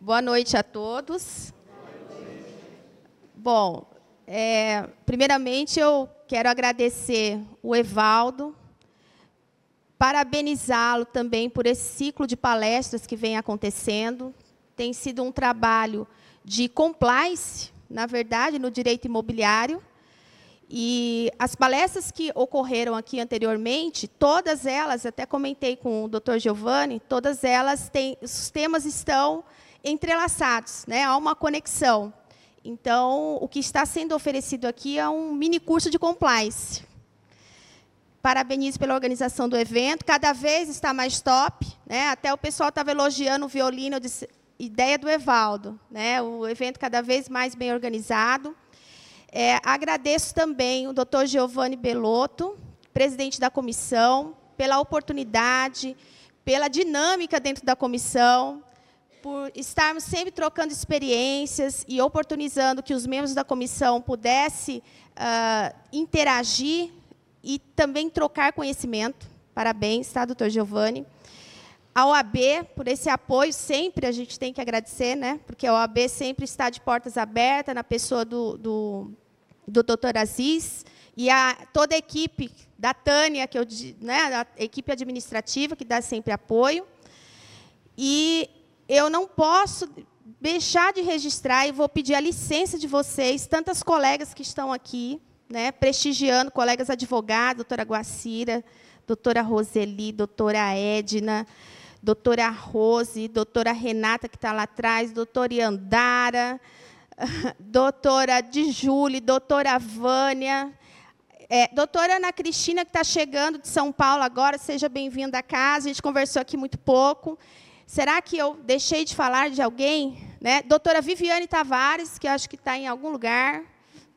Boa noite a todos. Bom, é, primeiramente eu quero agradecer o Evaldo, parabenizá-lo também por esse ciclo de palestras que vem acontecendo. Tem sido um trabalho de compliance, na verdade, no direito imobiliário. E as palestras que ocorreram aqui anteriormente, todas elas, até comentei com o Dr. Giovanni, todas elas têm, os temas estão entrelaçados, né? há uma conexão. Então, o que está sendo oferecido aqui é um mini curso de compliance. Parabenizo pela organização do evento, cada vez está mais top. Né? Até o pessoal estava elogiando o violino, eu disse, ideia do Evaldo. Né? O evento cada vez mais bem organizado. É, agradeço também o doutor Giovanni Belotto, presidente da comissão, pela oportunidade, pela dinâmica dentro da comissão, por estarmos sempre trocando experiências e oportunizando que os membros da comissão pudessem uh, interagir e também trocar conhecimento. Parabéns, tá, doutor Giovanni. A OAB, por esse apoio, sempre a gente tem que agradecer, né? porque a OAB sempre está de portas abertas, na pessoa do, do, do doutor Aziz, e a, toda a equipe da Tânia, que eu, né, a equipe administrativa, que dá sempre apoio. E eu não posso deixar de registrar e vou pedir a licença de vocês, tantas colegas que estão aqui, né, prestigiando, colegas advogados, doutora Guacira, doutora Roseli, doutora Edna, doutora Rose, doutora Renata, que está lá atrás, doutora Iandara, doutora Dijule, doutora Vânia, é, doutora Ana Cristina, que está chegando de São Paulo agora, seja bem-vinda à casa, a gente conversou aqui muito pouco. Será que eu deixei de falar de alguém? Né? Doutora Viviane Tavares, que acho que está em algum lugar.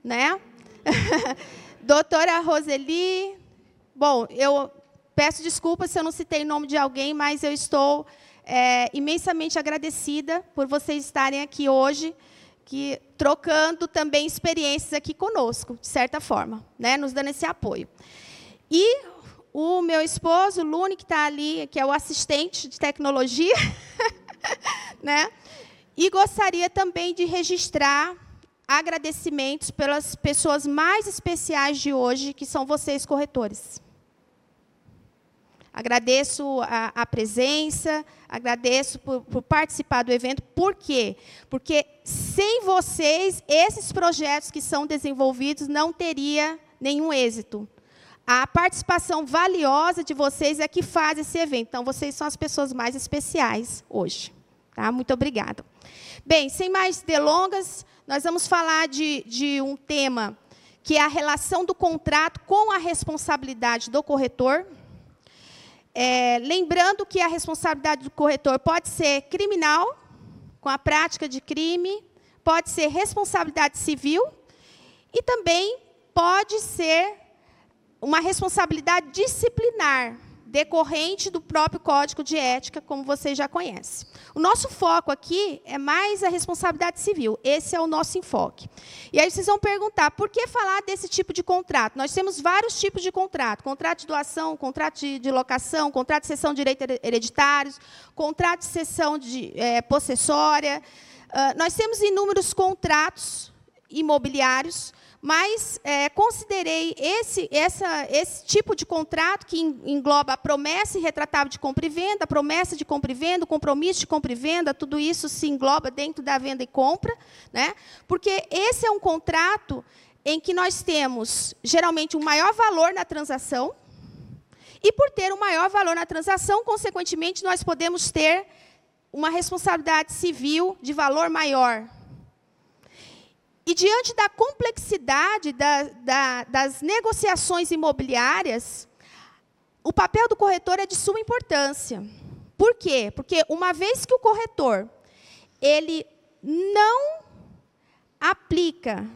Né? Doutora Roseli. Bom, eu peço desculpas se eu não citei o nome de alguém, mas eu estou é, imensamente agradecida por vocês estarem aqui hoje, que, trocando também experiências aqui conosco, de certa forma, né? nos dando esse apoio. E o meu esposo, o Lune, que está ali, que é o assistente de tecnologia, né? E gostaria também de registrar agradecimentos pelas pessoas mais especiais de hoje, que são vocês, corretores. Agradeço a, a presença, agradeço por, por, participar do evento. Por quê? Porque sem vocês, esses projetos que são desenvolvidos não teria nenhum êxito. A participação valiosa de vocês é que faz esse evento. Então, vocês são as pessoas mais especiais hoje. Tá? Muito obrigada. Bem, sem mais delongas, nós vamos falar de, de um tema que é a relação do contrato com a responsabilidade do corretor. É, lembrando que a responsabilidade do corretor pode ser criminal, com a prática de crime, pode ser responsabilidade civil e também pode ser uma responsabilidade disciplinar decorrente do próprio Código de Ética, como vocês já conhecem. O nosso foco aqui é mais a responsabilidade civil. Esse é o nosso enfoque. E aí vocês vão perguntar, por que falar desse tipo de contrato? Nós temos vários tipos de contrato. Contrato de doação, contrato de, de locação, contrato de cessão de direitos hereditários, contrato de cessão de é, possessória. Uh, nós temos inúmeros contratos imobiliários mas é, considerei esse, essa, esse tipo de contrato que engloba a promessa irretratável de compra e venda, a promessa de compra e venda, o compromisso de compra e venda, tudo isso se engloba dentro da venda e compra, né? porque esse é um contrato em que nós temos, geralmente, um maior valor na transação, e por ter um maior valor na transação, consequentemente, nós podemos ter uma responsabilidade civil de valor maior, e diante da complexidade da, da, das negociações imobiliárias, o papel do corretor é de suma importância. Por quê? Porque uma vez que o corretor ele não aplica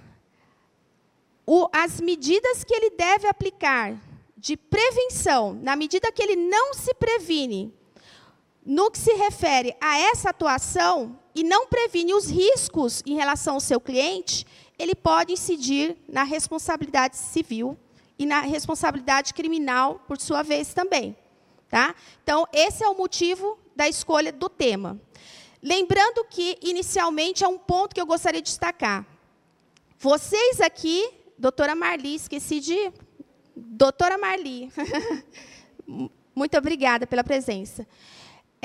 o, as medidas que ele deve aplicar de prevenção, na medida que ele não se previne no que se refere a essa atuação, e não previne os riscos em relação ao seu cliente, ele pode incidir na responsabilidade civil e na responsabilidade criminal, por sua vez, também. Tá? Então, esse é o motivo da escolha do tema. Lembrando que, inicialmente, é um ponto que eu gostaria de destacar. Vocês aqui, doutora Marli, esqueci de. Doutora Marli. Muito obrigada pela presença.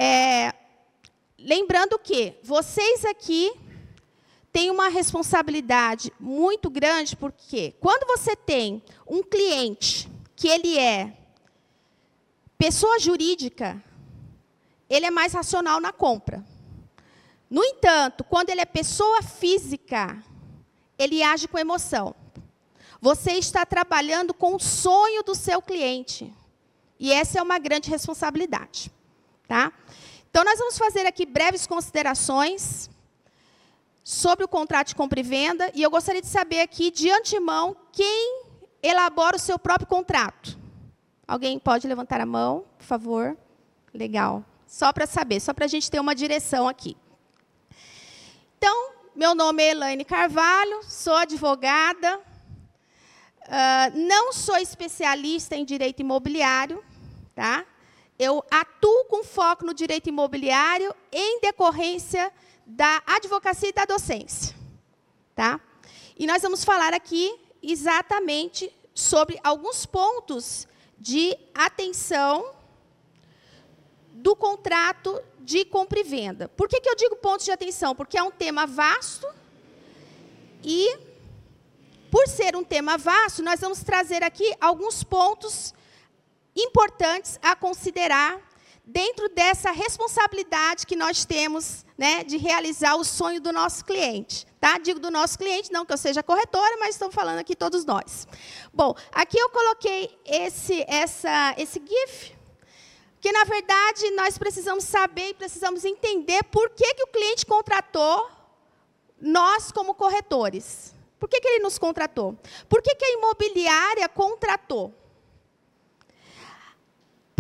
É, lembrando que vocês aqui têm uma responsabilidade muito grande, porque quando você tem um cliente que ele é pessoa jurídica, ele é mais racional na compra. No entanto, quando ele é pessoa física, ele age com emoção. Você está trabalhando com o sonho do seu cliente. E essa é uma grande responsabilidade. Tá? Então, nós vamos fazer aqui breves considerações sobre o contrato de compra e venda. E eu gostaria de saber aqui, de antemão, quem elabora o seu próprio contrato. Alguém pode levantar a mão, por favor? Legal. Só para saber, só para a gente ter uma direção aqui. Então, meu nome é Elaine Carvalho, sou advogada, uh, não sou especialista em direito imobiliário, tá? Eu atuo com foco no direito imobiliário em decorrência da advocacia e da docência, tá? E nós vamos falar aqui exatamente sobre alguns pontos de atenção do contrato de compra e venda. Por que, que eu digo pontos de atenção? Porque é um tema vasto e, por ser um tema vasto, nós vamos trazer aqui alguns pontos importantes a considerar dentro dessa responsabilidade que nós temos né, de realizar o sonho do nosso cliente. Tá? Digo do nosso cliente, não que eu seja corretora, mas estou falando aqui todos nós. Bom, aqui eu coloquei esse, essa, esse GIF, que, na verdade, nós precisamos saber e precisamos entender por que, que o cliente contratou nós como corretores. Por que, que ele nos contratou? Por que, que a imobiliária contratou?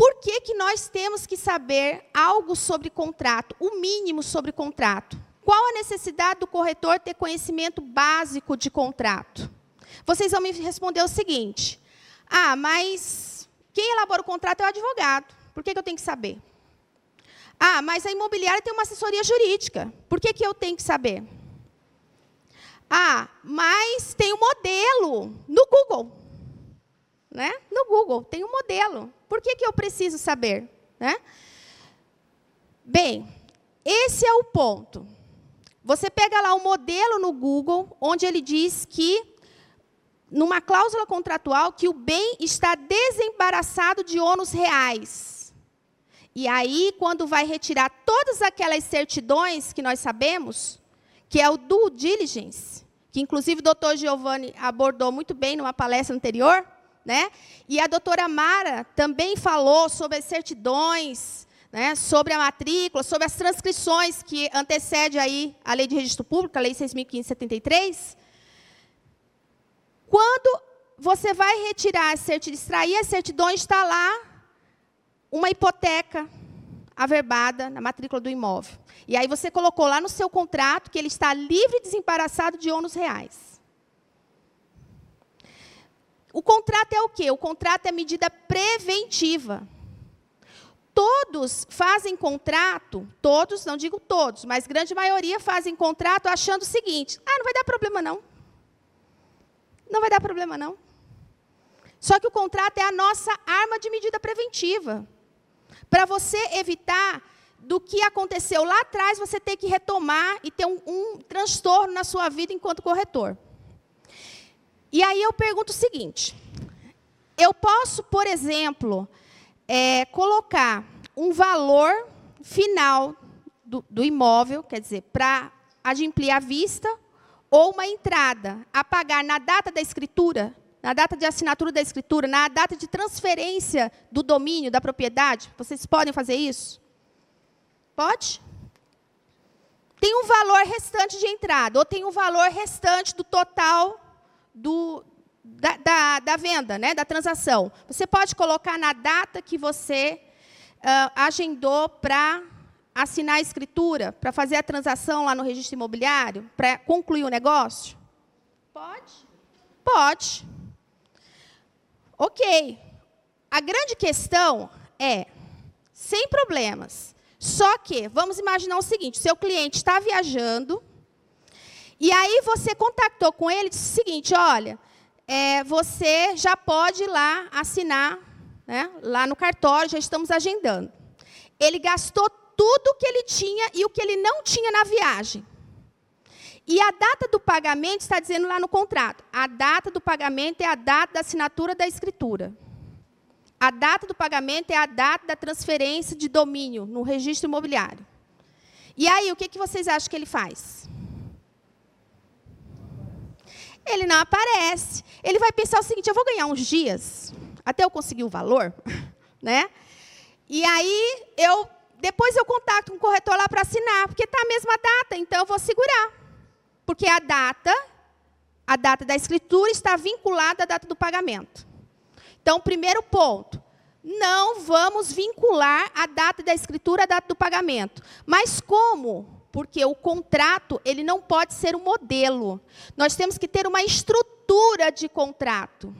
Por que, que nós temos que saber algo sobre contrato, o mínimo sobre contrato? Qual a necessidade do corretor ter conhecimento básico de contrato? Vocês vão me responder o seguinte: ah, mas quem elabora o contrato é o advogado. Por que, que eu tenho que saber? Ah, mas a imobiliária tem uma assessoria jurídica. Por que, que eu tenho que saber? Ah, mas tem um modelo no Google. Né? No Google, tem um modelo. Por que, que eu preciso saber? Né? Bem, esse é o ponto. Você pega lá o um modelo no Google, onde ele diz que, numa cláusula contratual, que o bem está desembaraçado de ônus reais. E aí, quando vai retirar todas aquelas certidões que nós sabemos, que é o due diligence, que inclusive o doutor Giovanni abordou muito bem numa palestra anterior, né? E a doutora Mara também falou sobre as certidões, né? sobre a matrícula, sobre as transcrições que antecede aí a Lei de Registro Público, a Lei 6.573. Quando você vai retirar, extrair as certidões, está lá uma hipoteca averbada na matrícula do imóvel. E aí você colocou lá no seu contrato que ele está livre e desembaraçado de ônus reais. O contrato é o quê? O contrato é medida preventiva. Todos fazem contrato, todos, não digo todos, mas grande maioria fazem contrato achando o seguinte: ah, não vai dar problema não. Não vai dar problema não. Só que o contrato é a nossa arma de medida preventiva para você evitar do que aconteceu lá atrás, você ter que retomar e ter um, um transtorno na sua vida enquanto corretor. E aí eu pergunto o seguinte: eu posso, por exemplo, é, colocar um valor final do, do imóvel, quer dizer, para adimplir a vista, ou uma entrada a pagar na data da escritura, na data de assinatura da escritura, na data de transferência do domínio, da propriedade? Vocês podem fazer isso? Pode? Tem um valor restante de entrada, ou tem um valor restante do total do, da, da, da, venda, né, da transação. Você pode colocar na data que você uh, agendou para assinar a escritura, para fazer a transação lá no registro imobiliário, para concluir o negócio? Pode? Pode. Ok. A grande questão é, sem problemas, Só que, vamos imaginar o seguinte: seu cliente está viajando, e aí você contactou com ele e disse o seguinte: olha, é, você já pode ir lá assinar, né, lá no cartório, já estamos agendando. Ele gastou tudo o que ele tinha e o que ele não tinha na viagem. E a data do pagamento está dizendo lá no contrato. A data do pagamento é a data da assinatura da escritura. A data do pagamento é a data da transferência de domínio no registro imobiliário. E aí, o que, que vocês acham que ele faz? Ele não aparece. Ele vai pensar o seguinte: eu vou ganhar uns dias até eu conseguir o valor, né? E aí eu depois eu contacto um corretor lá para assinar, porque está a mesma data, então eu vou segurar. Porque a data, a data da escritura está vinculada à data do pagamento. Então, primeiro ponto, não vamos vincular a data da escritura à data do pagamento. Mas como? Porque o contrato, ele não pode ser um modelo. Nós temos que ter uma estrutura de contrato.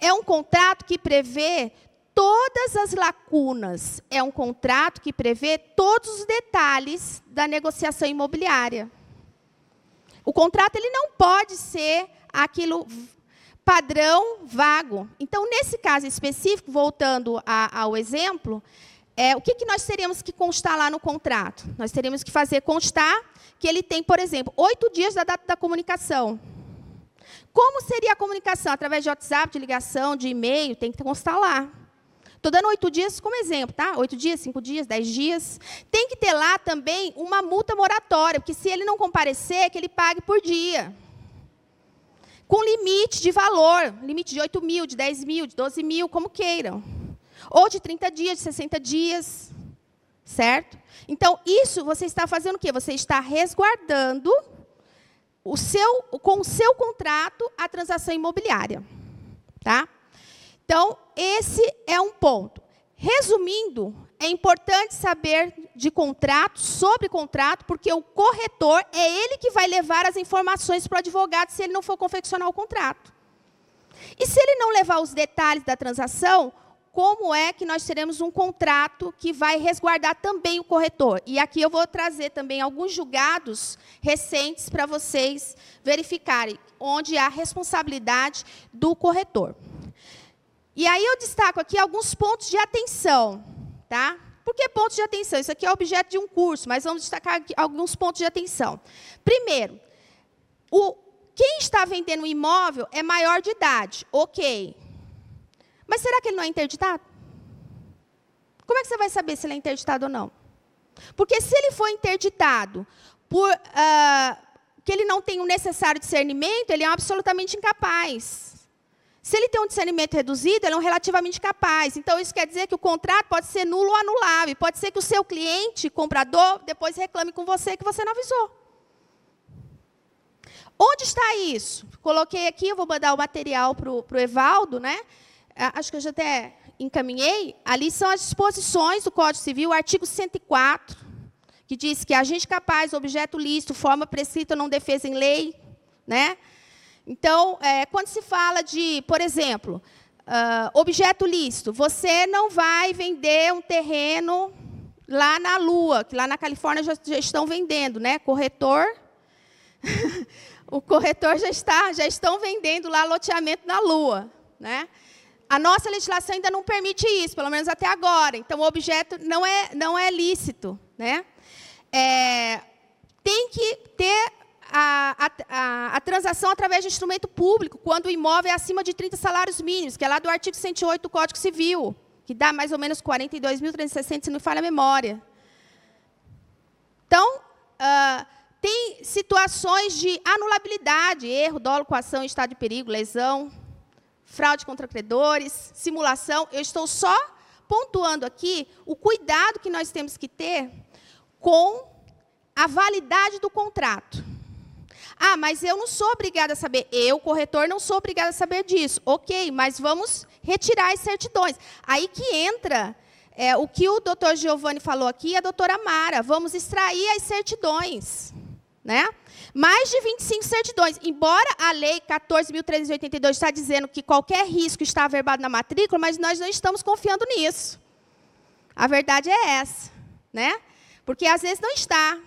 É um contrato que prevê todas as lacunas. É um contrato que prevê todos os detalhes da negociação imobiliária. O contrato ele não pode ser aquilo padrão vago. Então, nesse caso específico, voltando a, ao exemplo, é, o que, que nós teríamos que constar lá no contrato? Nós teríamos que fazer constar que ele tem, por exemplo, oito dias da data da comunicação. Como seria a comunicação? Através de WhatsApp, de ligação, de e-mail, tem que constar lá. Estou dando oito dias como exemplo, tá? Oito dias, cinco dias, dez dias. Tem que ter lá também uma multa moratória, porque se ele não comparecer, que ele pague por dia com limite de valor, limite de 8 mil, de 10 mil, de 12 mil, como queiram. Ou de 30 dias, de 60 dias. Certo? Então, isso você está fazendo o quê? Você está resguardando o seu, com o seu contrato a transação imobiliária. Tá? Então, esse é um ponto. Resumindo, é importante saber de contrato, sobre contrato, porque o corretor é ele que vai levar as informações para o advogado se ele não for confeccionar o contrato. E se ele não levar os detalhes da transação, como é que nós teremos um contrato que vai resguardar também o corretor? E aqui eu vou trazer também alguns julgados recentes para vocês verificarem onde há responsabilidade do corretor. E aí eu destaco aqui alguns pontos de atenção, tá? Por que pontos de atenção? Isso aqui é objeto de um curso, mas vamos destacar alguns pontos de atenção. Primeiro, o, quem está vendendo o imóvel é maior de idade, ok. Mas será que ele não é interditado? Como é que você vai saber se ele é interditado ou não? Porque se ele for interditado por uh, que ele não tem o necessário discernimento, ele é absolutamente incapaz. Se ele tem um discernimento reduzido, ele é um relativamente capaz. Então, isso quer dizer que o contrato pode ser nulo ou anulável. Pode ser que o seu cliente, comprador, depois reclame com você que você não avisou. Onde está isso? Coloquei aqui, eu vou mandar o material para o Evaldo, né? Acho que eu já até encaminhei. Ali são as disposições do Código Civil, artigo 104, que diz que agente capaz, objeto lícito, forma prescrita não defesa em lei, né? Então, é, quando se fala de, por exemplo, uh, objeto lícito, você não vai vender um terreno lá na Lua, que lá na Califórnia já, já estão vendendo, né? Corretor. o corretor já está, já estão vendendo lá loteamento na Lua, né? A nossa legislação ainda não permite isso, pelo menos até agora. Então, o objeto não é, não é lícito, né? É, tem que ter a, a, a, transação através de instrumento público, quando o imóvel é acima de 30 salários mínimos, que é lá do artigo 108 do Código Civil, que dá mais ou menos 42.360, se não falha a memória. Então, uh, tem situações de anulabilidade, erro, dolo, coação, estado de perigo, lesão, fraude contra credores, simulação. Eu estou só pontuando aqui o cuidado que nós temos que ter com a validade do contrato. Ah, mas eu não sou obrigada a saber. Eu, corretor, não sou obrigada a saber disso. Ok, mas vamos retirar as certidões. Aí que entra é, o que o doutor Giovanni falou aqui e a doutora Mara. Vamos extrair as certidões. Né? Mais de 25 certidões. Embora a lei 14.382 está dizendo que qualquer risco está averbado na matrícula, mas nós não estamos confiando nisso. A verdade é essa. né? Porque às vezes não está.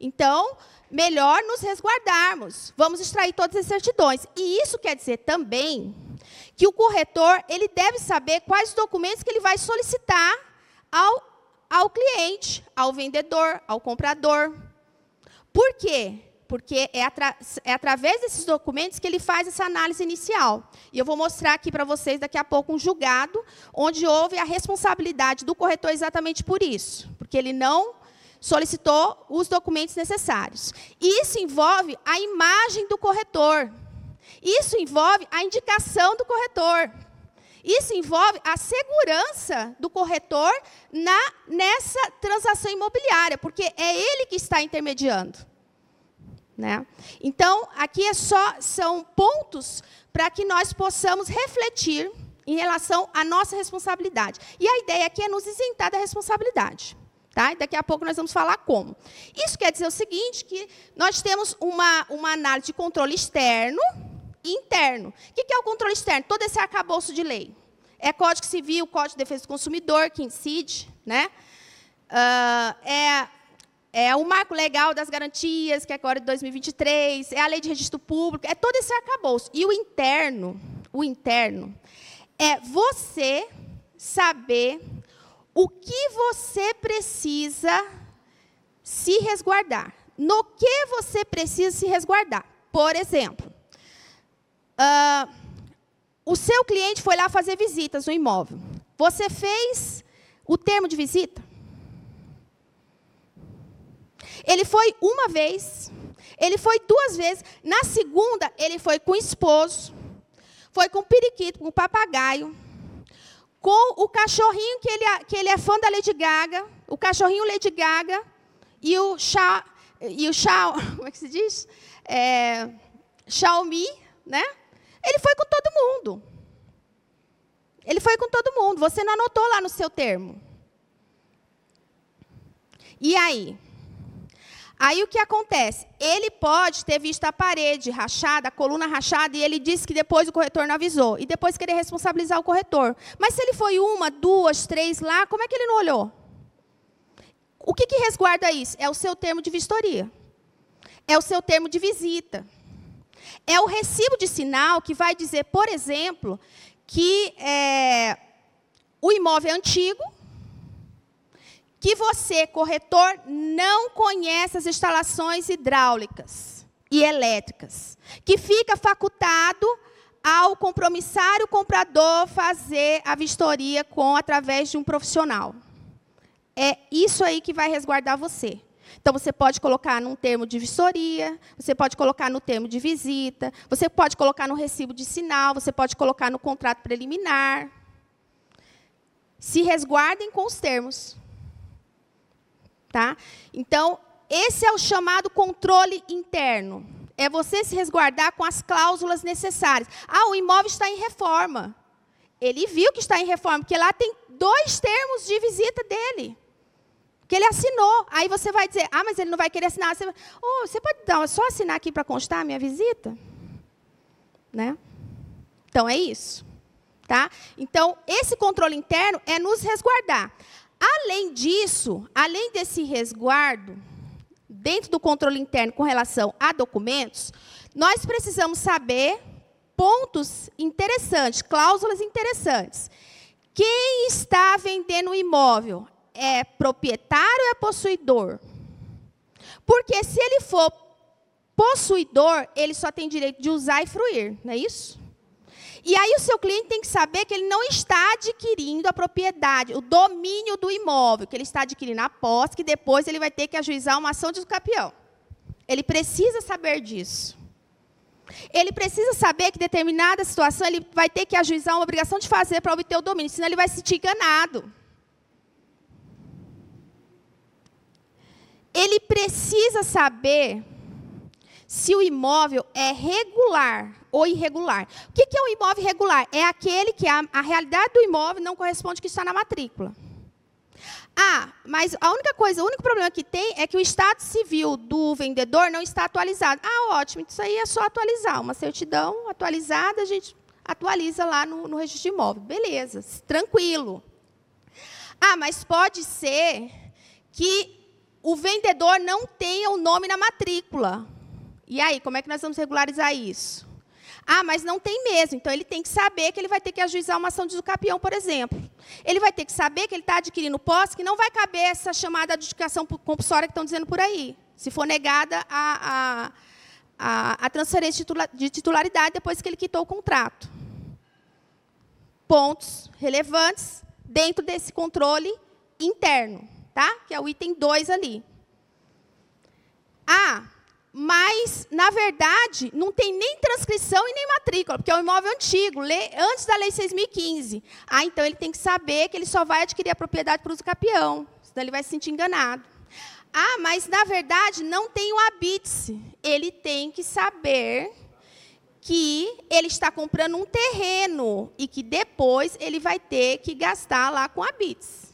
Então, melhor nos resguardarmos. Vamos extrair todas as certidões. E isso quer dizer também que o corretor ele deve saber quais documentos que ele vai solicitar ao, ao cliente, ao vendedor, ao comprador. Por quê? Porque é, atra é através desses documentos que ele faz essa análise inicial. E eu vou mostrar aqui para vocês daqui a pouco um julgado, onde houve a responsabilidade do corretor exatamente por isso. Porque ele não solicitou os documentos necessários. Isso envolve a imagem do corretor. Isso envolve a indicação do corretor. Isso envolve a segurança do corretor na, nessa transação imobiliária, porque é ele que está intermediando. Né? Então, aqui é só, são pontos para que nós possamos refletir em relação à nossa responsabilidade. E a ideia aqui é nos isentar da responsabilidade. Tá? E daqui a pouco nós vamos falar como. Isso quer dizer o seguinte, que nós temos uma, uma análise de controle externo interno. O que é o controle externo? Todo esse arcabouço de lei. É Código Civil, Código de Defesa do Consumidor, que incide. Né? Uh, é, é o marco legal das garantias, que é agora de 2023. É a lei de registro público. É todo esse arcabouço. E o interno, o interno, é você saber o que você precisa se resguardar. No que você precisa se resguardar. Por exemplo, uh, o seu cliente foi lá fazer visitas no imóvel. Você fez o termo de visita? Ele foi uma vez, ele foi duas vezes. Na segunda, ele foi com o esposo, foi com o periquito, com o papagaio, com o cachorrinho que ele, que ele é fã da Lady Gaga, o cachorrinho Lady Gaga e o Xiao, e o Xiao, como é que se diz? É, Xiaomi, né? Ele foi com todo mundo. Ele foi com todo mundo. Você não anotou lá no seu termo. E aí? Aí o que acontece? Ele pode ter visto a parede rachada, a coluna rachada, e ele disse que depois o corretor não avisou. E depois querer responsabilizar o corretor. Mas se ele foi uma, duas, três lá, como é que ele não olhou? O que, que resguarda isso? É o seu termo de vistoria. É o seu termo de visita. É o recibo de sinal que vai dizer, por exemplo, que é, o imóvel é antigo, que você, corretor, não conhece as instalações hidráulicas e elétricas, que fica facultado ao compromissário comprador fazer a vistoria com através de um profissional. É isso aí que vai resguardar você. Então, você pode colocar num termo de vistoria, você pode colocar no termo de visita, você pode colocar no recibo de sinal, você pode colocar no contrato preliminar. Se resguardem com os termos. Tá? Então, esse é o chamado controle interno. É você se resguardar com as cláusulas necessárias. Ah, o imóvel está em reforma. Ele viu que está em reforma, porque lá tem dois termos de visita dele. Que ele assinou. Aí você vai dizer, ah, mas ele não vai querer assinar. Você, oh, você pode dar, só assinar aqui para constar a minha visita? Né? Então, é isso. Tá? Então, esse controle interno é nos resguardar. Além disso, além desse resguardo, dentro do controle interno com relação a documentos, nós precisamos saber pontos interessantes, cláusulas interessantes. Quem está vendendo o imóvel é proprietário ou é possuidor? Porque se ele for possuidor, ele só tem direito de usar e fruir, não é isso? E aí o seu cliente tem que saber que ele não está adquirindo a propriedade, o domínio do imóvel, que ele está adquirindo a posse, que depois ele vai ter que ajuizar uma ação de escapião. Ele precisa saber disso. Ele precisa saber que determinada situação ele vai ter que ajuizar uma obrigação de fazer para obter o domínio, senão ele vai se sentir enganado. Ele precisa saber se o imóvel é regular ou irregular. O que é o imóvel irregular? É aquele que a, a realidade do imóvel não corresponde ao que está na matrícula. Ah, mas a única coisa, o único problema que tem é que o estado civil do vendedor não está atualizado. Ah, ótimo, isso aí é só atualizar. Uma certidão atualizada, a gente atualiza lá no, no registro de imóvel. Beleza, tranquilo. Ah, mas pode ser que o vendedor não tenha o nome na matrícula. E aí, como é que nós vamos regularizar isso? Ah, mas não tem mesmo. Então, ele tem que saber que ele vai ter que ajuizar uma ação de usucapião, por exemplo. Ele vai ter que saber que ele está adquirindo posse, que não vai caber essa chamada adjudicação compulsória que estão dizendo por aí. Se for negada a, a, a, a transferência de titularidade depois que ele quitou o contrato. Pontos relevantes dentro desse controle interno tá? Que é o item 2 ali. Ah, mas, na verdade, não tem nem transcrição e nem matrícula, porque é um imóvel antigo, antes da Lei 6.015. Ah, então ele tem que saber que ele só vai adquirir a propriedade por uso capião, senão ele vai se sentir enganado. Ah, mas, na verdade, não tem o habite. Ele tem que saber que ele está comprando um terreno e que depois ele vai ter que gastar lá com habites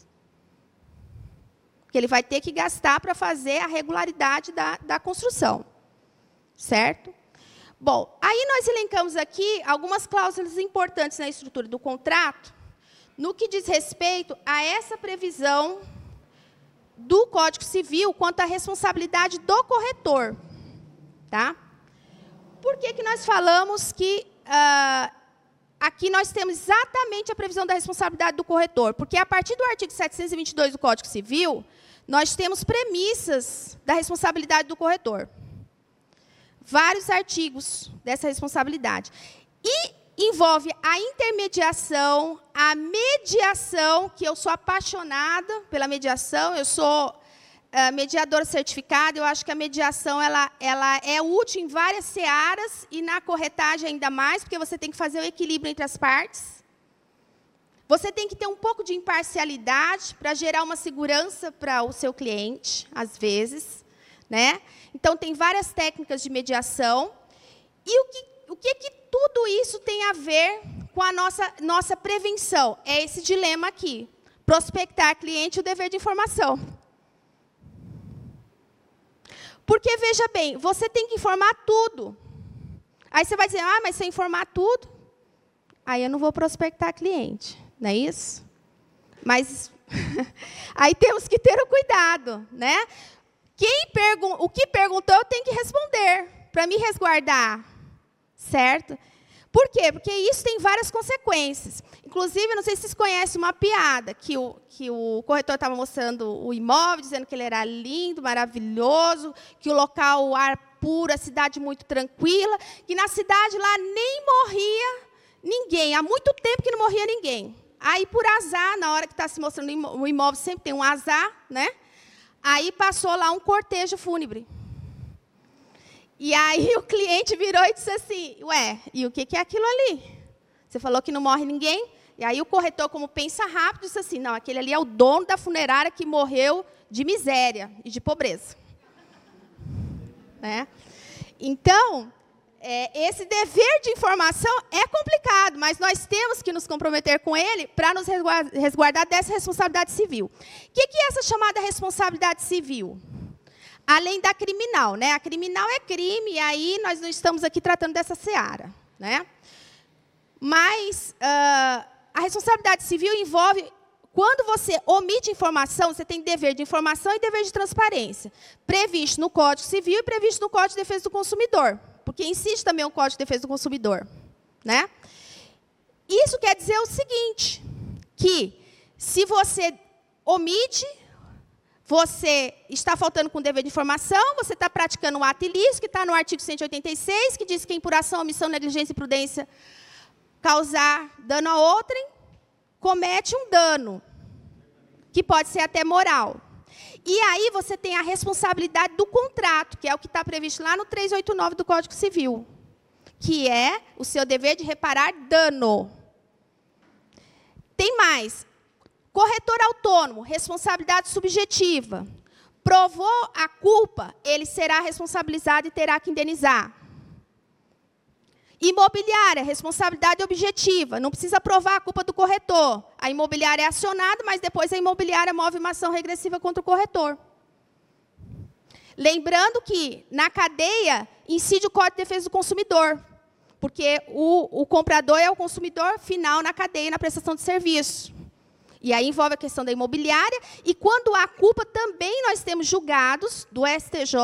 que ele vai ter que gastar para fazer a regularidade da, da construção. Certo? Bom, aí nós elencamos aqui algumas cláusulas importantes na estrutura do contrato, no que diz respeito a essa previsão do Código Civil quanto à responsabilidade do corretor. Tá? Por que, que nós falamos que uh, aqui nós temos exatamente a previsão da responsabilidade do corretor? Porque a partir do artigo 722 do Código Civil, nós temos premissas da responsabilidade do corretor. Vários artigos dessa responsabilidade. E envolve a intermediação, a mediação, que eu sou apaixonada pela mediação, eu sou mediadora certificada, eu acho que a mediação ela, ela é útil em várias searas e na corretagem ainda mais, porque você tem que fazer o equilíbrio entre as partes. Você tem que ter um pouco de imparcialidade para gerar uma segurança para o seu cliente, às vezes. Né? Então, tem várias técnicas de mediação. E o que, o que, que tudo isso tem a ver com a nossa, nossa prevenção? É esse dilema aqui. Prospectar cliente e o dever de informação. Porque, veja bem, você tem que informar tudo. Aí você vai dizer, ah, mas se eu informar tudo, aí eu não vou prospectar cliente não é isso? Mas aí temos que ter o cuidado, né? Quem pergun o que perguntou, eu tenho que responder para me resguardar, certo? Por quê? Porque isso tem várias consequências. Inclusive, não sei se vocês conhecem uma piada, que o, que o corretor estava mostrando o imóvel, dizendo que ele era lindo, maravilhoso, que o local, o ar puro, a cidade muito tranquila, que na cidade lá nem morria ninguém. Há muito tempo que não morria ninguém. Aí, por azar, na hora que está se mostrando o imóvel, sempre tem um azar, né? Aí passou lá um cortejo fúnebre. E aí o cliente virou e disse assim: Ué, e o que é aquilo ali? Você falou que não morre ninguém? E aí o corretor, como pensa rápido, disse assim: Não, aquele ali é o dono da funerária que morreu de miséria e de pobreza. Né? Então, é, esse dever de informação é complicado, mas nós temos que nos comprometer com ele para nos resguardar dessa responsabilidade civil. O que, que é essa chamada responsabilidade civil? Além da criminal, né? A criminal é crime, e aí nós não estamos aqui tratando dessa seara, né? Mas uh, a responsabilidade civil envolve quando você omite informação, você tem dever de informação e dever de transparência, previsto no Código Civil e previsto no Código de Defesa do Consumidor porque incide também o Código de Defesa do Consumidor. Né? Isso quer dizer o seguinte, que se você omite, você está faltando com o dever de informação, você está praticando um ato ilícito, que está no artigo 186, que diz que em puração, omissão, negligência e prudência causar dano a outrem, comete um dano, que pode ser até moral. E aí você tem a responsabilidade do contrato, que é o que está previsto lá no 389 do Código Civil, que é o seu dever de reparar dano. Tem mais. Corretor autônomo, responsabilidade subjetiva. Provou a culpa, ele será responsabilizado e terá que indenizar. Imobiliária, responsabilidade objetiva. Não precisa provar a culpa do corretor. A imobiliária é acionada, mas depois a imobiliária move uma ação regressiva contra o corretor. Lembrando que, na cadeia, incide o Código de Defesa do Consumidor. Porque o, o comprador é o consumidor final na cadeia, na prestação de serviço. E aí envolve a questão da imobiliária. E quando há culpa, também nós temos julgados do STJ,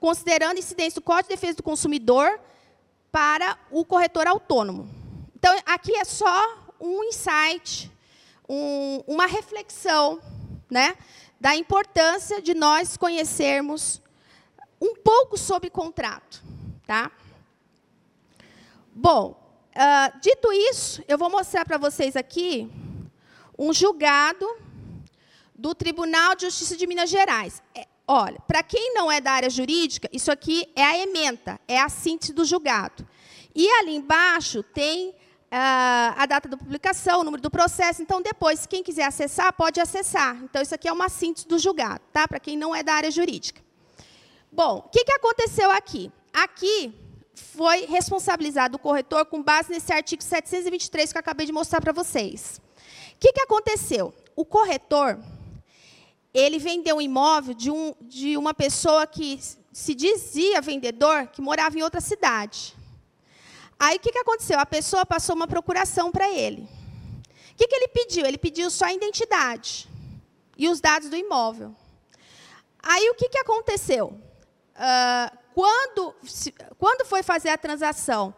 considerando incidência do Código de Defesa do Consumidor para o corretor autônomo. Então, aqui é só um insight, um, uma reflexão né, da importância de nós conhecermos um pouco sobre contrato. Tá? Bom, uh, dito isso, eu vou mostrar para vocês aqui um julgado do Tribunal de Justiça de Minas Gerais. É, olha, para quem não é da área jurídica, isso aqui é a ementa, é a síntese do julgado. E ali embaixo tem uh, a data da publicação, o número do processo. Então, depois, quem quiser acessar, pode acessar. Então, isso aqui é uma síntese do julgado, tá? para quem não é da área jurídica. Bom, o que, que aconteceu aqui? Aqui foi responsabilizado o corretor com base nesse artigo 723 que eu acabei de mostrar para vocês. Que, que aconteceu? O corretor, ele vendeu um imóvel de, um, de uma pessoa que se dizia vendedor, que morava em outra cidade. Aí, o que, que aconteceu? A pessoa passou uma procuração para ele. O que, que ele pediu? Ele pediu só a identidade e os dados do imóvel. Aí, o que, que aconteceu? Uh, quando, quando foi fazer a transação,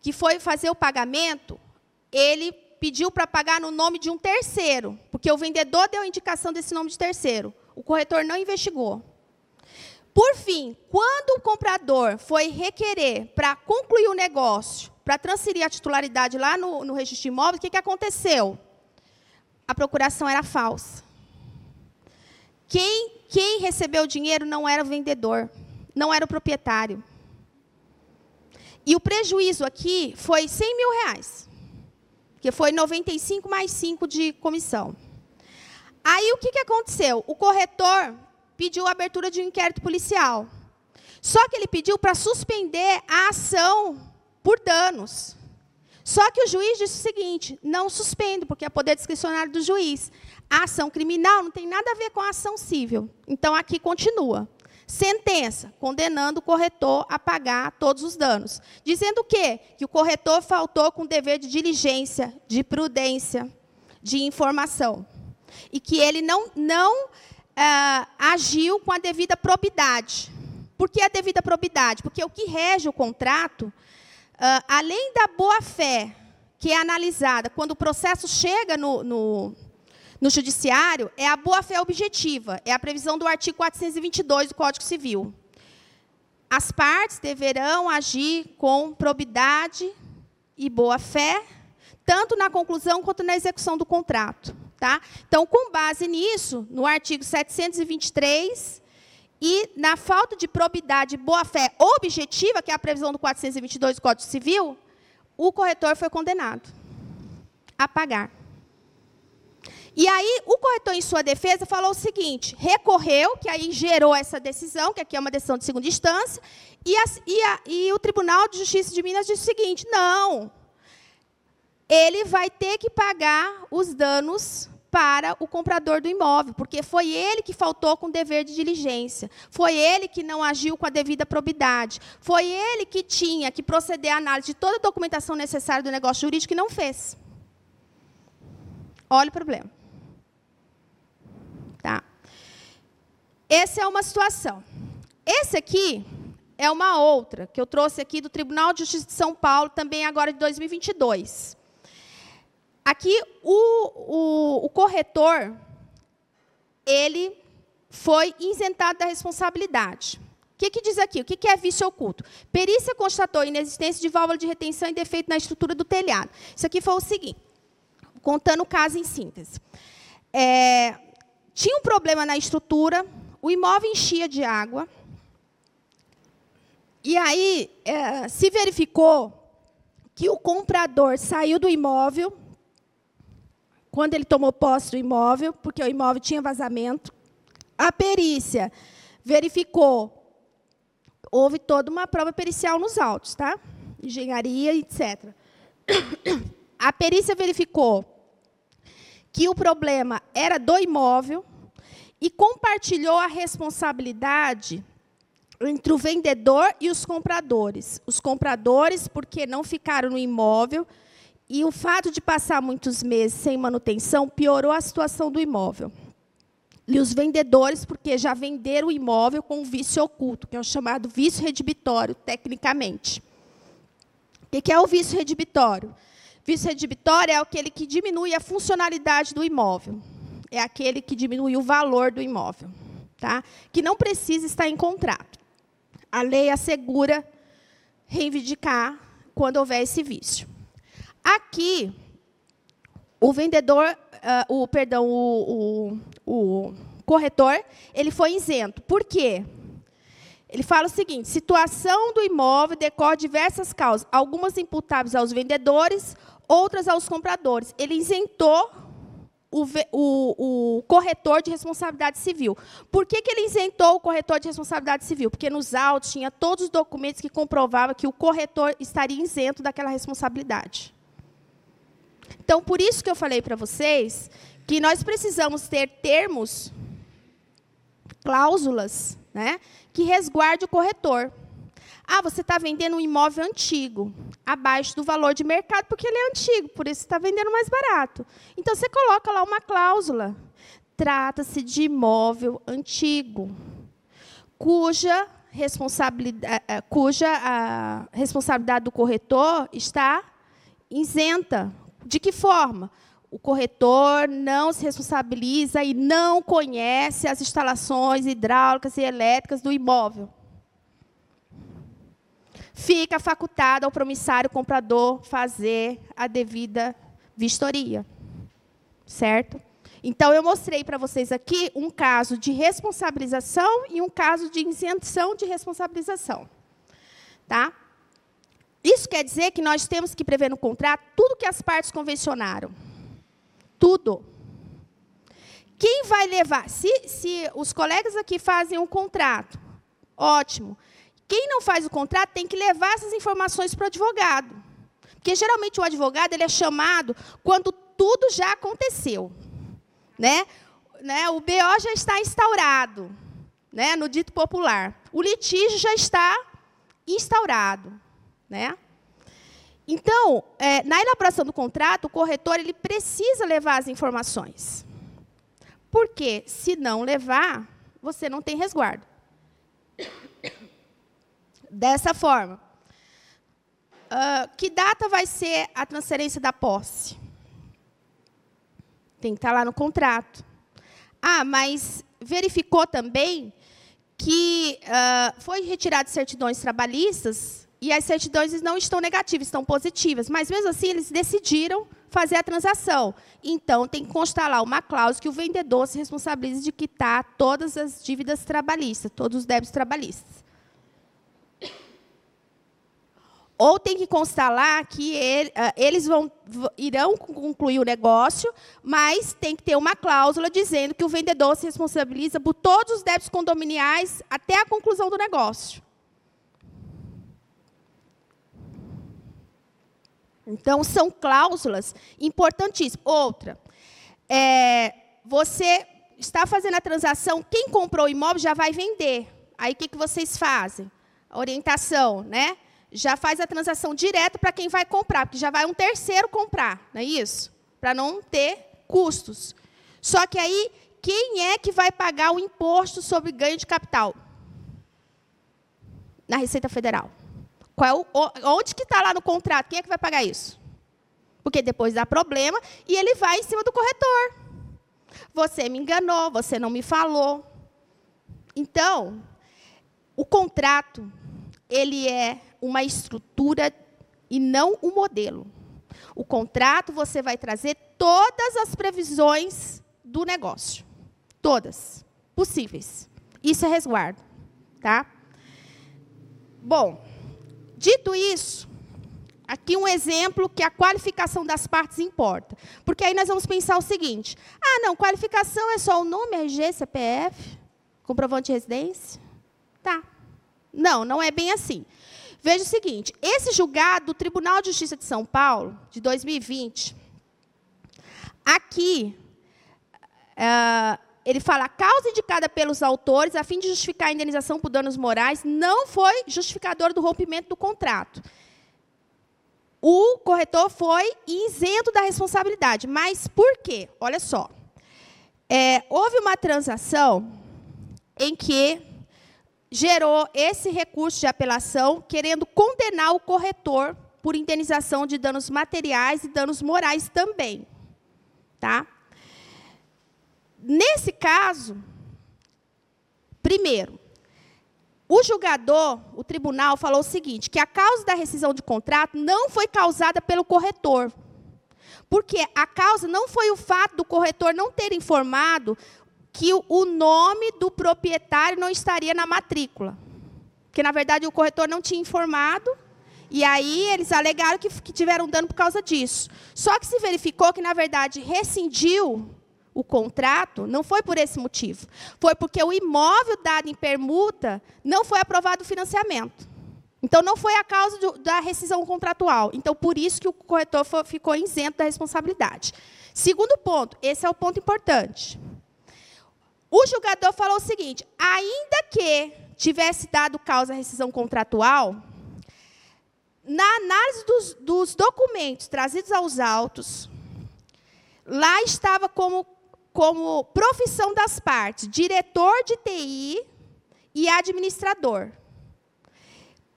que foi fazer o pagamento, ele pediu para pagar no nome de um terceiro, porque o vendedor deu a indicação desse nome de terceiro. O corretor não investigou. Por fim, quando o comprador foi requerer para concluir o negócio, para transferir a titularidade lá no, no registro de imóveis, o que, que aconteceu? A procuração era falsa. Quem, quem recebeu o dinheiro não era o vendedor, não era o proprietário. E o prejuízo aqui foi 100 mil reais que foi 95 mais 5 de comissão. Aí o que, que aconteceu? O corretor pediu a abertura de um inquérito policial. Só que ele pediu para suspender a ação por danos. Só que o juiz disse o seguinte: não suspendo, porque é poder discricionário do juiz. A ação criminal não tem nada a ver com a ação civil. Então aqui continua. Sentença, condenando o corretor a pagar todos os danos. Dizendo o quê? Que o corretor faltou com dever de diligência, de prudência, de informação. E que ele não, não ah, agiu com a devida probidade. Por que a devida probidade? Porque o que rege o contrato, ah, além da boa-fé, que é analisada quando o processo chega no, no no judiciário é a boa-fé objetiva, é a previsão do artigo 422 do Código Civil. As partes deverão agir com probidade e boa-fé, tanto na conclusão quanto na execução do contrato. Tá? Então, com base nisso, no artigo 723, e na falta de probidade e boa-fé objetiva, que é a previsão do 422 do Código Civil, o corretor foi condenado a pagar. E aí, o corretor, em sua defesa, falou o seguinte: recorreu, que aí gerou essa decisão, que aqui é uma decisão de segunda instância, e, a, e, a, e o Tribunal de Justiça de Minas disse o seguinte: não, ele vai ter que pagar os danos para o comprador do imóvel, porque foi ele que faltou com o dever de diligência, foi ele que não agiu com a devida probidade, foi ele que tinha que proceder à análise de toda a documentação necessária do negócio jurídico e não fez. Olha o problema. Tá? Essa é uma situação. Esse aqui é uma outra, que eu trouxe aqui do Tribunal de Justiça de São Paulo, também agora de 2022. Aqui, o, o, o corretor, ele foi isentado da responsabilidade. O que, que diz aqui? O que, que é vício oculto? Perícia constatou inexistência de válvula de retenção e defeito na estrutura do telhado. Isso aqui foi o seguinte, contando o caso em síntese. É, tinha um problema na estrutura, o imóvel enchia de água. E aí é, se verificou que o comprador saiu do imóvel quando ele tomou posse do imóvel, porque o imóvel tinha vazamento. A perícia verificou, houve toda uma prova pericial nos autos, tá? Engenharia, etc. A perícia verificou que o problema era do imóvel, e compartilhou a responsabilidade entre o vendedor e os compradores. Os compradores, porque não ficaram no imóvel, E o fato de passar muitos meses sem manutenção piorou a situação do imóvel. E os vendedores, porque já venderam o imóvel com vício oculto, que é o chamado vício redibitório, tecnicamente. O que é o vício redibitório? Vício redibitório é aquele que diminui a funcionalidade do imóvel. É aquele que diminui o valor do imóvel. Tá? Que não precisa estar em contrato. A lei assegura reivindicar quando houver esse vício. Aqui, o vendedor, uh, o perdão, o, o, o corretor, ele foi isento. Por quê? Ele fala o seguinte: situação do imóvel decorre de diversas causas, algumas imputáveis aos vendedores, outras aos compradores. Ele isentou o, o, o, corretor de responsabilidade civil. Por que, que ele isentou o corretor de responsabilidade civil? Porque nos autos tinha todos os documentos que comprovavam que o corretor estaria isento daquela responsabilidade. Então, por isso que eu falei para vocês que nós precisamos ter termos, cláusulas, né, que resguarde o corretor. Ah, você está vendendo um imóvel antigo, abaixo do valor de mercado, porque ele é antigo, por isso está vendendo mais barato. Então, você coloca lá uma cláusula. Trata-se de imóvel antigo, cuja responsabilidade, eh, eh, cuja a responsabilidade do corretor está isenta. De que forma? O corretor não se responsabiliza e não conhece as instalações hidráulicas e elétricas do imóvel fica facultado ao promissário comprador fazer a devida vistoria. Certo? Então, eu mostrei para vocês aqui um caso de responsabilização e um caso de isenção de responsabilização. Tá? Isso quer dizer que nós temos que prever no contrato tudo que as partes convencionaram. Tudo. Quem vai levar? Se, se os colegas aqui fazem um contrato, ótimo. Quem não faz o contrato tem que levar essas informações para o advogado. Porque geralmente o advogado ele é chamado quando tudo já aconteceu. Né? Né? O BO já está instaurado, né? no dito popular. O litígio já está instaurado. Né? Então, é, na elaboração do contrato, o corretor ele precisa levar as informações. Porque, se não levar, você não tem resguardo dessa forma. Uh, que data vai ser a transferência da posse? Tem que estar lá no contrato. Ah, mas verificou também que uh, foi retirado certidões trabalhistas e as certidões não estão negativas, estão positivas. Mas, mesmo assim, eles decidiram fazer a transação. Então, tem que constar lá uma cláusula que o vendedor se responsabilize de quitar todas as dívidas trabalhistas, todos os débitos trabalhistas. Ou tem que constar lá que ele, uh, eles vão, irão concluir o negócio, mas tem que ter uma cláusula dizendo que o vendedor se responsabiliza por todos os débitos condominiais até a conclusão do negócio. Então, são cláusulas importantíssimas. Outra, é, você está fazendo a transação, quem comprou o imóvel já vai vender. Aí, o que, que vocês fazem? Orientação, né? Já faz a transação direta para quem vai comprar, porque já vai um terceiro comprar, não é isso? Para não ter custos. Só que aí, quem é que vai pagar o imposto sobre ganho de capital? Na Receita Federal. É onde que está lá no contrato? Quem é que vai pagar isso? Porque depois dá problema e ele vai em cima do corretor. Você me enganou, você não me falou. Então, o contrato, ele é uma estrutura e não um modelo. O contrato você vai trazer todas as previsões do negócio. Todas possíveis. Isso é resguardo, tá? Bom, dito isso, aqui um exemplo que a qualificação das partes importa. Porque aí nós vamos pensar o seguinte: ah, não, qualificação é só o nome, RG, CPF, comprovante de residência? Tá. Não, não é bem assim. Veja o seguinte: esse julgado do Tribunal de Justiça de São Paulo, de 2020, aqui, uh, ele fala: a causa indicada pelos autores a fim de justificar a indenização por danos morais não foi justificador do rompimento do contrato. o corretor foi isento da responsabilidade. Mas por quê? Olha só. É, houve uma transação em que gerou esse recurso de apelação querendo condenar o corretor por indenização de danos materiais e danos morais também. Tá? Nesse caso, primeiro, o julgador, o tribunal, falou o seguinte: que a causa da rescisão de contrato não foi causada pelo corretor. Porque a causa não foi o fato do corretor não ter informado que o nome do proprietário não estaria na matrícula. Que, na verdade, o corretor não tinha informado, e aí eles alegaram que, que tiveram dano por causa disso. Só que se verificou que, na verdade, rescindiu o contrato, não foi por esse motivo. Foi porque o imóvel dado em permuta não foi aprovado o financiamento. Então, não foi a causa do, da rescisão contratual. Então, por isso que o corretor foi, ficou isento da responsabilidade. Segundo ponto, esse é o ponto importante. O julgador falou o seguinte: ainda que tivesse dado causa à rescisão contratual, na análise dos, dos documentos trazidos aos autos, lá estava como como profissão das partes, diretor de TI e administrador.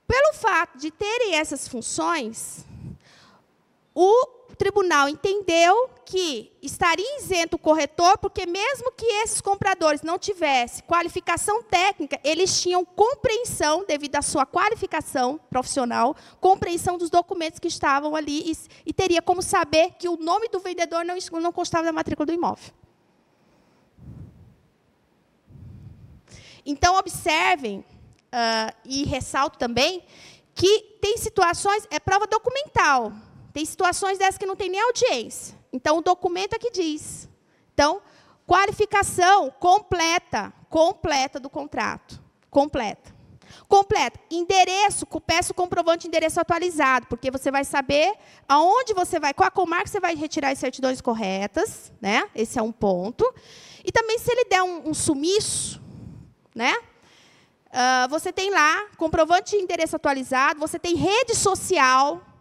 Pelo fato de terem essas funções, o tribunal entendeu que estaria isento o corretor, porque mesmo que esses compradores não tivessem qualificação técnica, eles tinham compreensão, devido à sua qualificação profissional, compreensão dos documentos que estavam ali, e, e teria como saber que o nome do vendedor não, não constava na matrícula do imóvel. Então, observem, uh, e ressalto também, que tem situações, é prova documental. Tem situações dessas que não tem nem audiência. Então, o documento é que diz. Então, qualificação completa, completa do contrato. Completa. Completa. Endereço, peço o comprovante de endereço atualizado, porque você vai saber aonde você vai, qual a comarca você vai retirar as certidões corretas, né? Esse é um ponto. E também, se ele der um, um sumiço, né? Uh, você tem lá comprovante de endereço atualizado, você tem rede social.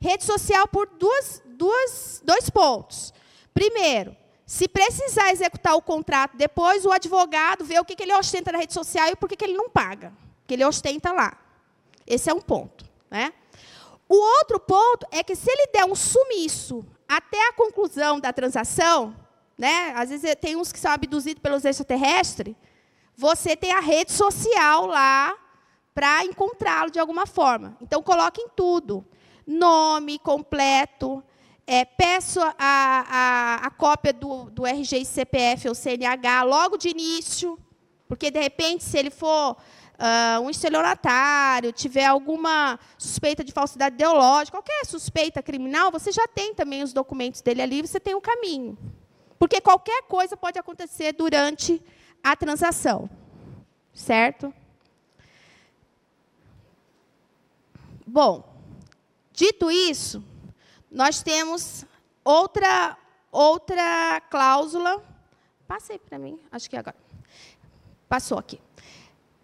Rede social por duas, duas, dois pontos. Primeiro, se precisar executar o contrato depois, o advogado vê o que, que ele ostenta na rede social e por que, que ele não paga. Que ele ostenta lá. Esse é um ponto. Né? O outro ponto é que se ele der um sumiço até a conclusão da transação, né? às vezes tem uns que são abduzidos pelos extraterrestres, você tem a rede social lá para encontrá-lo de alguma forma. Então, coloquem tudo. Nome completo. É, peço a, a, a cópia do, do RG e CPF ou CNH logo de início, porque, de repente, se ele for uh, um estelionatário, tiver alguma suspeita de falsidade ideológica, qualquer suspeita criminal, você já tem também os documentos dele ali, você tem o um caminho. Porque qualquer coisa pode acontecer durante a transação. Certo? Bom, dito isso, nós temos outra outra cláusula. Passei para mim, acho que agora. Passou aqui.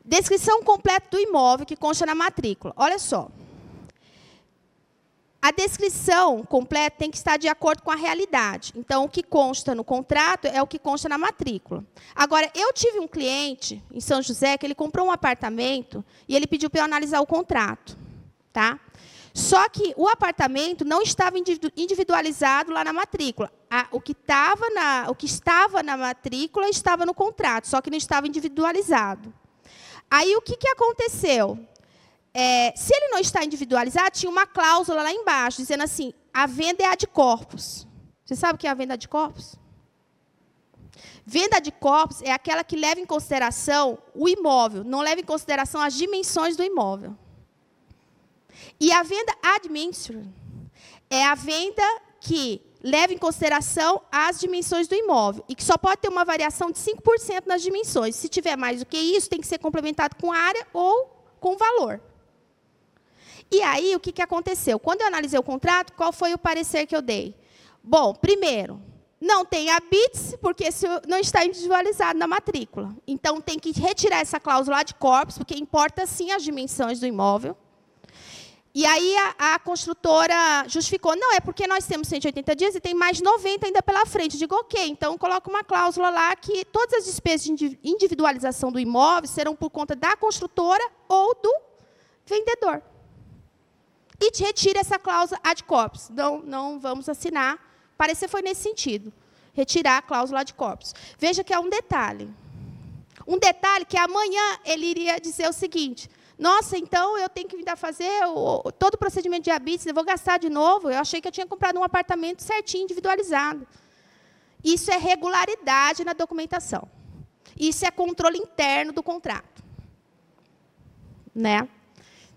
Descrição completa do imóvel que consta na matrícula. Olha só. A descrição completa tem que estar de acordo com a realidade. Então, o que consta no contrato é o que consta na matrícula. Agora, eu tive um cliente em São José que ele comprou um apartamento e ele pediu para eu analisar o contrato. Tá? Só que o apartamento não estava individualizado lá na matrícula. o, que na, o que estava na matrícula estava no contrato, só que não estava individualizado. Aí, o que, que aconteceu? é, se ele não está individualizado, tinha uma cláusula lá embaixo, dizendo assim, a venda é a de corpos. Você sabe o que é a venda de corpos? Venda de corpos é aquela que leva em consideração o imóvel, não leva em consideração as dimensões do imóvel. E a venda administrative é a venda que leva em consideração as dimensões do imóvel e que só pode ter uma variação de 5% nas dimensões. Se tiver mais do que isso, tem que ser complementado com área ou com valor. E aí, o que, que aconteceu? Quando eu analisei o contrato, qual foi o parecer que eu dei? Bom, primeiro, não tem a BITS, porque isso não está individualizado na matrícula. Então, tem que retirar essa cláusula de corpus, porque importa sim as dimensões do imóvel. E aí a, a, construtora justificou, não, é porque nós temos 180 dias e tem mais 90 ainda pela frente. Digo, ok, então coloca uma cláusula lá que todas as despesas de individualização do imóvel serão por conta da construtora ou do vendedor. E te retira essa cláusula ad corpus. Não, não vamos assinar. Parecer foi nesse sentido. Retirar a cláusula ad corpus. Veja que é um detalhe. Um detalhe que amanhã ele iria dizer o seguinte: nossa, então eu tenho que ainda fazer o, todo o procedimento de habites, eu vou gastar de novo. Eu achei que eu tinha comprado um apartamento certinho, individualizado. Isso é regularidade na documentação. Isso é controle interno do contrato. Né?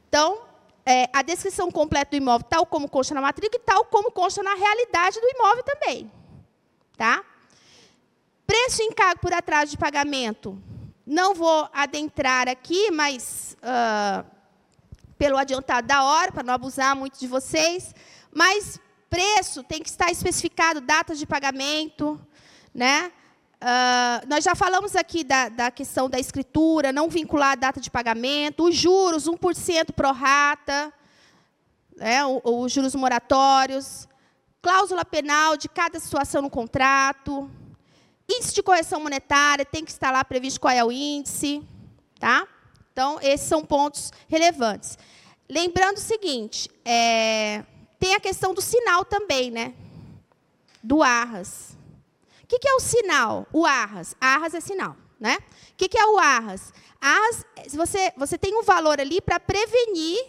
Então, é, a descrição completa do imóvel, tal como consta na matrícula e tal como consta na realidade do imóvel também. Tá? Preço em encargo por atraso de pagamento. Não vou adentrar aqui, mas uh, pelo adiantado da hora, para não abusar muito de vocês. Mas preço tem que estar especificado, datas de pagamento, né? Uh, nós já falamos aqui da, da, questão da escritura, não vincular a data de pagamento, os juros, 1% pro rata, né, os juros moratórios, cláusula penal de cada situação no contrato, Índice de correção monetária, tem que estar lá previsto qual é o índice. Tá? Então, esses são pontos relevantes. Lembrando o seguinte, é, tem a questão do sinal também, né? Do arras. O que, que é o sinal? O arras. Arras é sinal, né? O que, que é o arras? Arras, você, você tem um valor ali para prevenir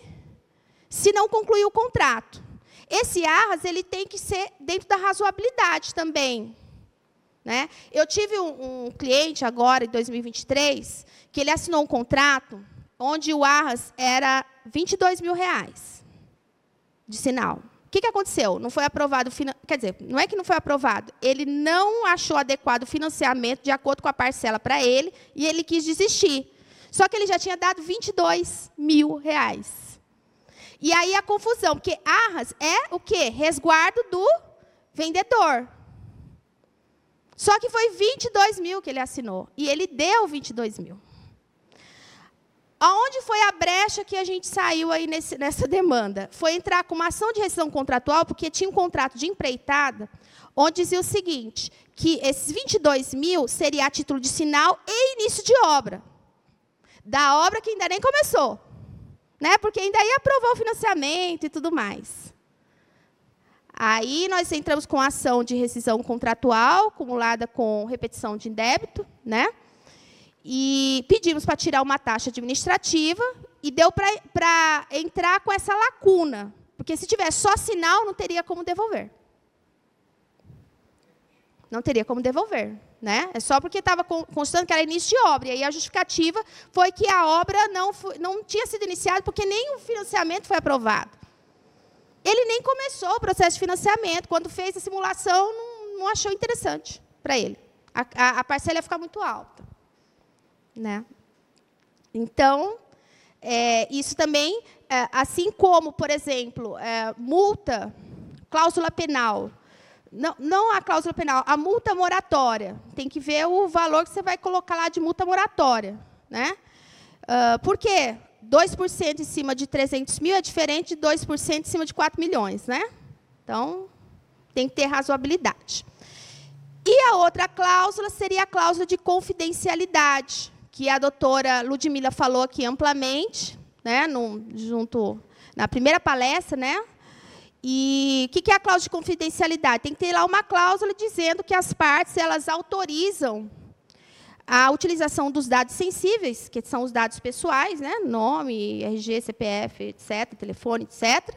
se não concluir o contrato. Esse arras ele tem que ser dentro da razoabilidade também. Né? Eu tive um, um, cliente agora, em 2023, que ele assinou um contrato onde o Arras era 22 mil reais de sinal. O que, que aconteceu? Não foi aprovado, quer dizer, não é que não foi aprovado, ele não achou adequado o financiamento de acordo com a parcela para ele e ele quis desistir. Só que ele já tinha dado 22 mil reais. E aí a confusão, porque arras é o quê? Resguardo do vendedor. Só que foi 22 mil que ele assinou. E ele deu 22 mil. Aonde foi a brecha que a gente saiu aí nesse, nessa demanda? Foi entrar com uma ação de rescisão contratual, porque tinha um contrato de empreitada, onde dizia o seguinte, que esses 22 mil seria a título de sinal e início de obra. Da obra que ainda nem começou. Né? Porque ainda ia aprovar o financiamento e tudo mais. Aí nós entramos com ação de rescisão contratual, acumulada com repetição de débito, né? E pedimos para tirar uma taxa administrativa e deu para entrar com essa lacuna, porque se tivesse só sinal, não teria como devolver. Não teria como devolver. Né? É só porque estava constando que era início de obra. E aí a justificativa foi que a obra não, não tinha sido iniciada porque nem o financiamento foi aprovado. Ele nem começou o processo de financiamento. Quando fez a simulação, não, não achou interessante para ele. A, a, a, parcela ia ficar muito alta. Né? Então, é, isso também, é, assim como, por exemplo, é, multa, cláusula penal. Não, não a cláusula penal, a multa moratória. Tem que ver o valor que você vai colocar lá de multa moratória. Né? Uh, por quê? 2% em cima de 300 mil é diferente de 2% em cima de 4 milhões, né? Então, tem que ter razoabilidade. E a outra cláusula seria a cláusula de confidencialidade, que a doutora Ludmila falou aqui amplamente, né, no, junto na primeira palestra, né? E o que, que é a cláusula de confidencialidade? Tem que ter lá uma cláusula dizendo que as partes elas autorizam a utilização dos dados sensíveis, que são os dados pessoais, né? nome, RG, CPF, etc., telefone, etc.,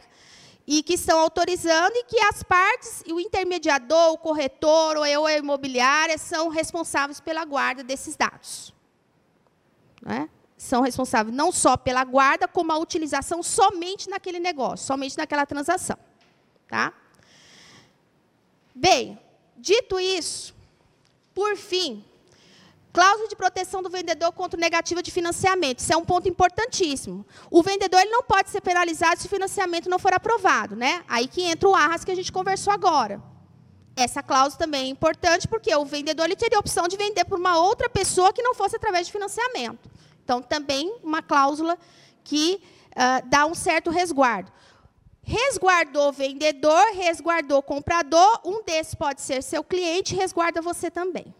e que estão autorizando e que as partes, o intermediador, o corretor ou a imobiliária são responsáveis pela guarda desses dados. Né? São responsáveis não só pela guarda, como a utilização somente naquele negócio, somente naquela transação. Tá? Bem, dito isso, por fim, Cláusula de proteção do vendedor contra negativa de financiamento. Isso é um ponto importantíssimo. O vendedor ele não pode ser penalizado se o financiamento não for aprovado. Né? Aí que entra o arras que a gente conversou agora. Essa cláusula também é importante, porque o vendedor ele teria a opção de vender por uma outra pessoa que não fosse através de financiamento. Então, também uma cláusula que uh, dá um certo resguardo. Resguardou vendedor, resguardou comprador, um desses pode ser seu cliente, resguarda você também.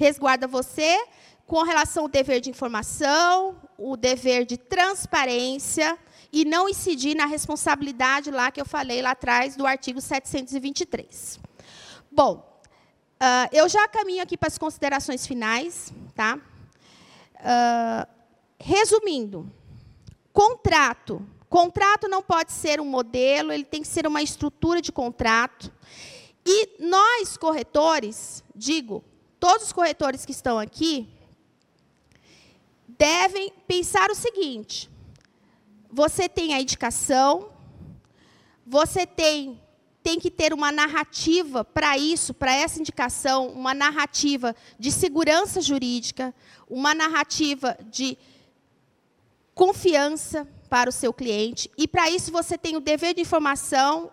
Resguarda você com relação ao dever de informação, o dever de transparência e não incidir na responsabilidade lá que eu falei lá atrás do artigo 723. Bom, uh, eu já caminho aqui para as considerações finais, tá? Uh, resumindo, contrato Contrato não pode ser um modelo, ele tem que ser uma estrutura de contrato. E nós, corretores, digo, todos os corretores que estão aqui, devem pensar o seguinte: você tem a indicação, você tem, tem que ter uma narrativa para isso, para essa indicação, uma narrativa de segurança jurídica, uma narrativa de confiança para o seu cliente. E para isso você tem o dever de informação,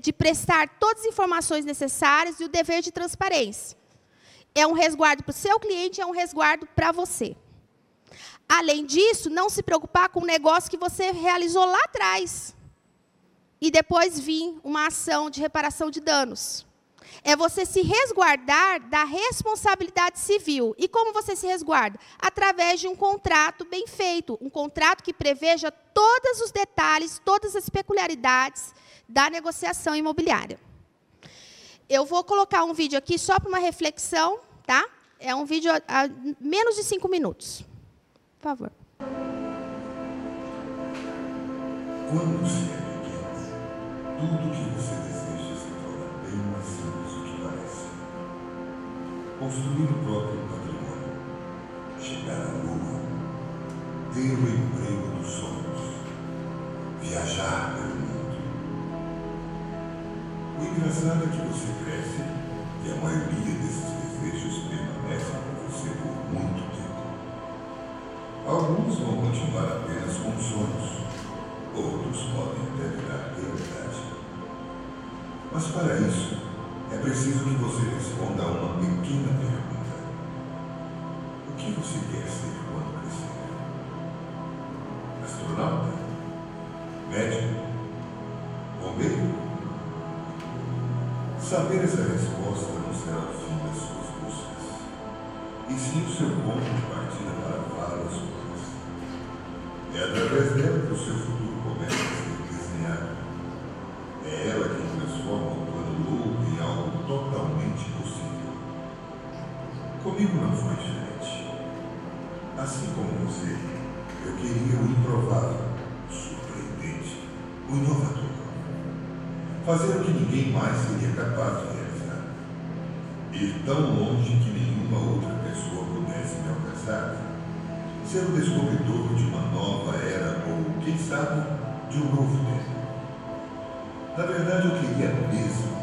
de prestar todas as informações necessárias e o dever de transparência. É um resguardo para o seu cliente, é um resguardo para você. Além disso, não se preocupar com o negócio que você realizou lá atrás. E depois vir uma ação de reparação de danos é você se resguardar da responsabilidade civil. E como você se resguarda? Através de um contrato bem feito, um contrato que preveja todos os detalhes, todas as peculiaridades da negociação imobiliária. Eu vou colocar um vídeo aqui só para uma reflexão, tá? É um vídeo a, a menos de cinco minutos. Por favor. Quando se é pequeno, tudo que você deseja se torna bem mais simples construir o próprio patrimônio, chegar à lua, ter o emprego dos sonhos, viajar pelo. O engraçado é que você cresce e a maioria desses desejos permanecem com você por muito tempo. Alguns vão continuar apenas com sonhos, outros podem até virar realidade. Mas para isso, é preciso que você responda a uma pequena pergunta. O que você quer ser quando crescer? Astronauta? Médico? Bombeiro? Saber essa resposta não será o fim das suas buscas, e sim o seu ponto de partida para várias coisas. É através dela que o seu futuro começa a ser desenhado. É ela quem transforma o algo totalmente possível. Comigo não foi diferente. Assim como você, eu queria o improvável, o surpreendente, o inovador. Fazer o que ninguém mais seria capaz de realizar. Ir tão longe que nenhuma outra pessoa pudesse me alcançar. Ser o descobridor de uma nova era ou, quem sabe, de um novo tempo. Na verdade, eu queria mesmo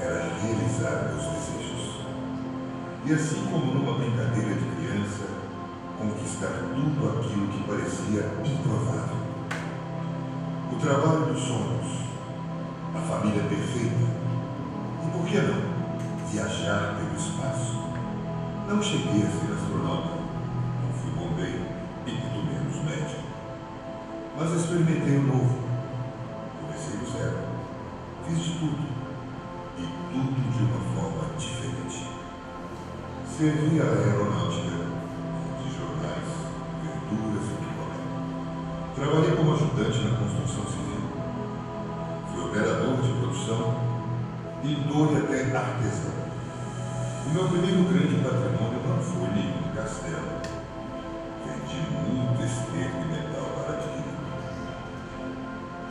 era realizar meus desejos. E assim como numa brincadeira de criança, conquistar tudo aquilo que parecia improvável. O trabalho dos sonhos, a família perfeita e, por que não, viajar pelo espaço. Não cheguei a ser astronauta, não fui bombeiro e muito menos médico. Mas experimentei o novo. Comecei do zero. Fiz de tudo tudo de uma forma diferente. Servi a aeronáutica de jornais, verduras e picolé. Trabalhei como ajudante na construção civil. Produção, e até artesão. O meu primeiro grande patrimônio não foi nenhum castelo. Vendi muito esterco e metal para adquirir.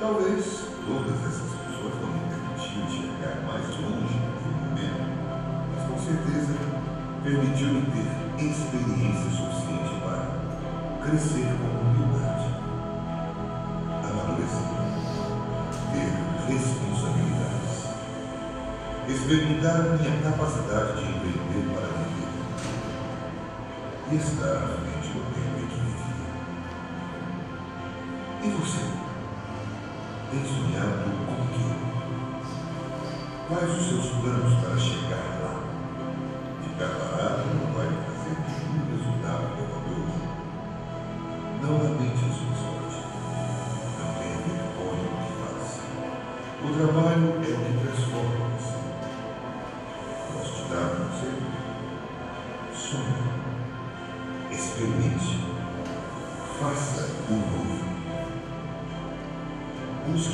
Talvez todas essas pessoas não me permitiam chegar mais longe certeza permitiu-me ter experiência suficiente para crescer com humildade, experimentar a minha capacidade de empreender para viver e estar tempo em que vivia. E você? Tem sonhado com o quê? Quais os seus planos para chegar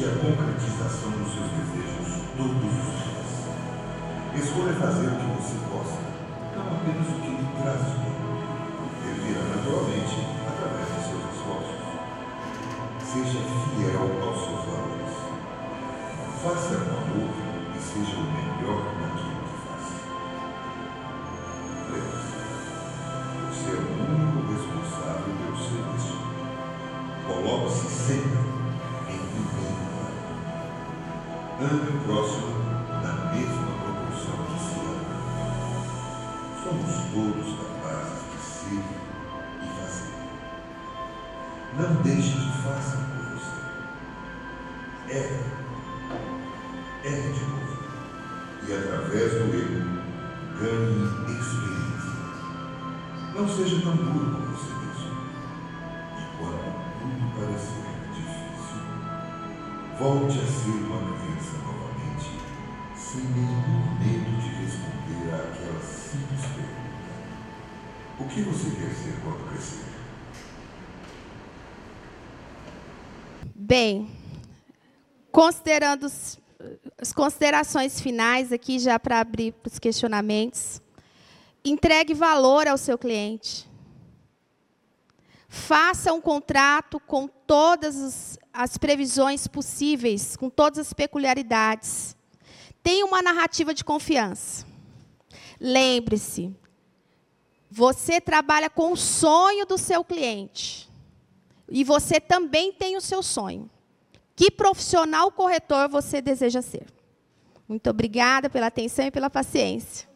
A concretização dos seus desejos todos os dias. Escolha fazer o que você gosta, não apenas o que lhe traz bem. Ele virá naturalmente através de seus esforços. Seja fiel aos seus valores. Faça com amor e seja o melhor Ame o próximo na mesma proporção que se ama. Somos todos capazes de ser e fazer. Não deixe que façam por você. Erre. Erre de novo. E através do erro, ganhe experiência. Não seja tão duro com você mesmo. E quando tudo parecer difícil, volte a ser uma criança novamente, sem nenhum medo de responder àquela simples pergunta: O que você quer ser quando crescer? Bem, considerando as considerações finais aqui, já para abrir para os questionamentos, entregue valor ao seu cliente. Faça um contrato com todas as previsões possíveis, com todas as peculiaridades. Tenha uma narrativa de confiança. Lembre-se, você trabalha com o sonho do seu cliente. E você também tem o seu sonho. Que profissional corretor você deseja ser? Muito obrigada pela atenção e pela paciência.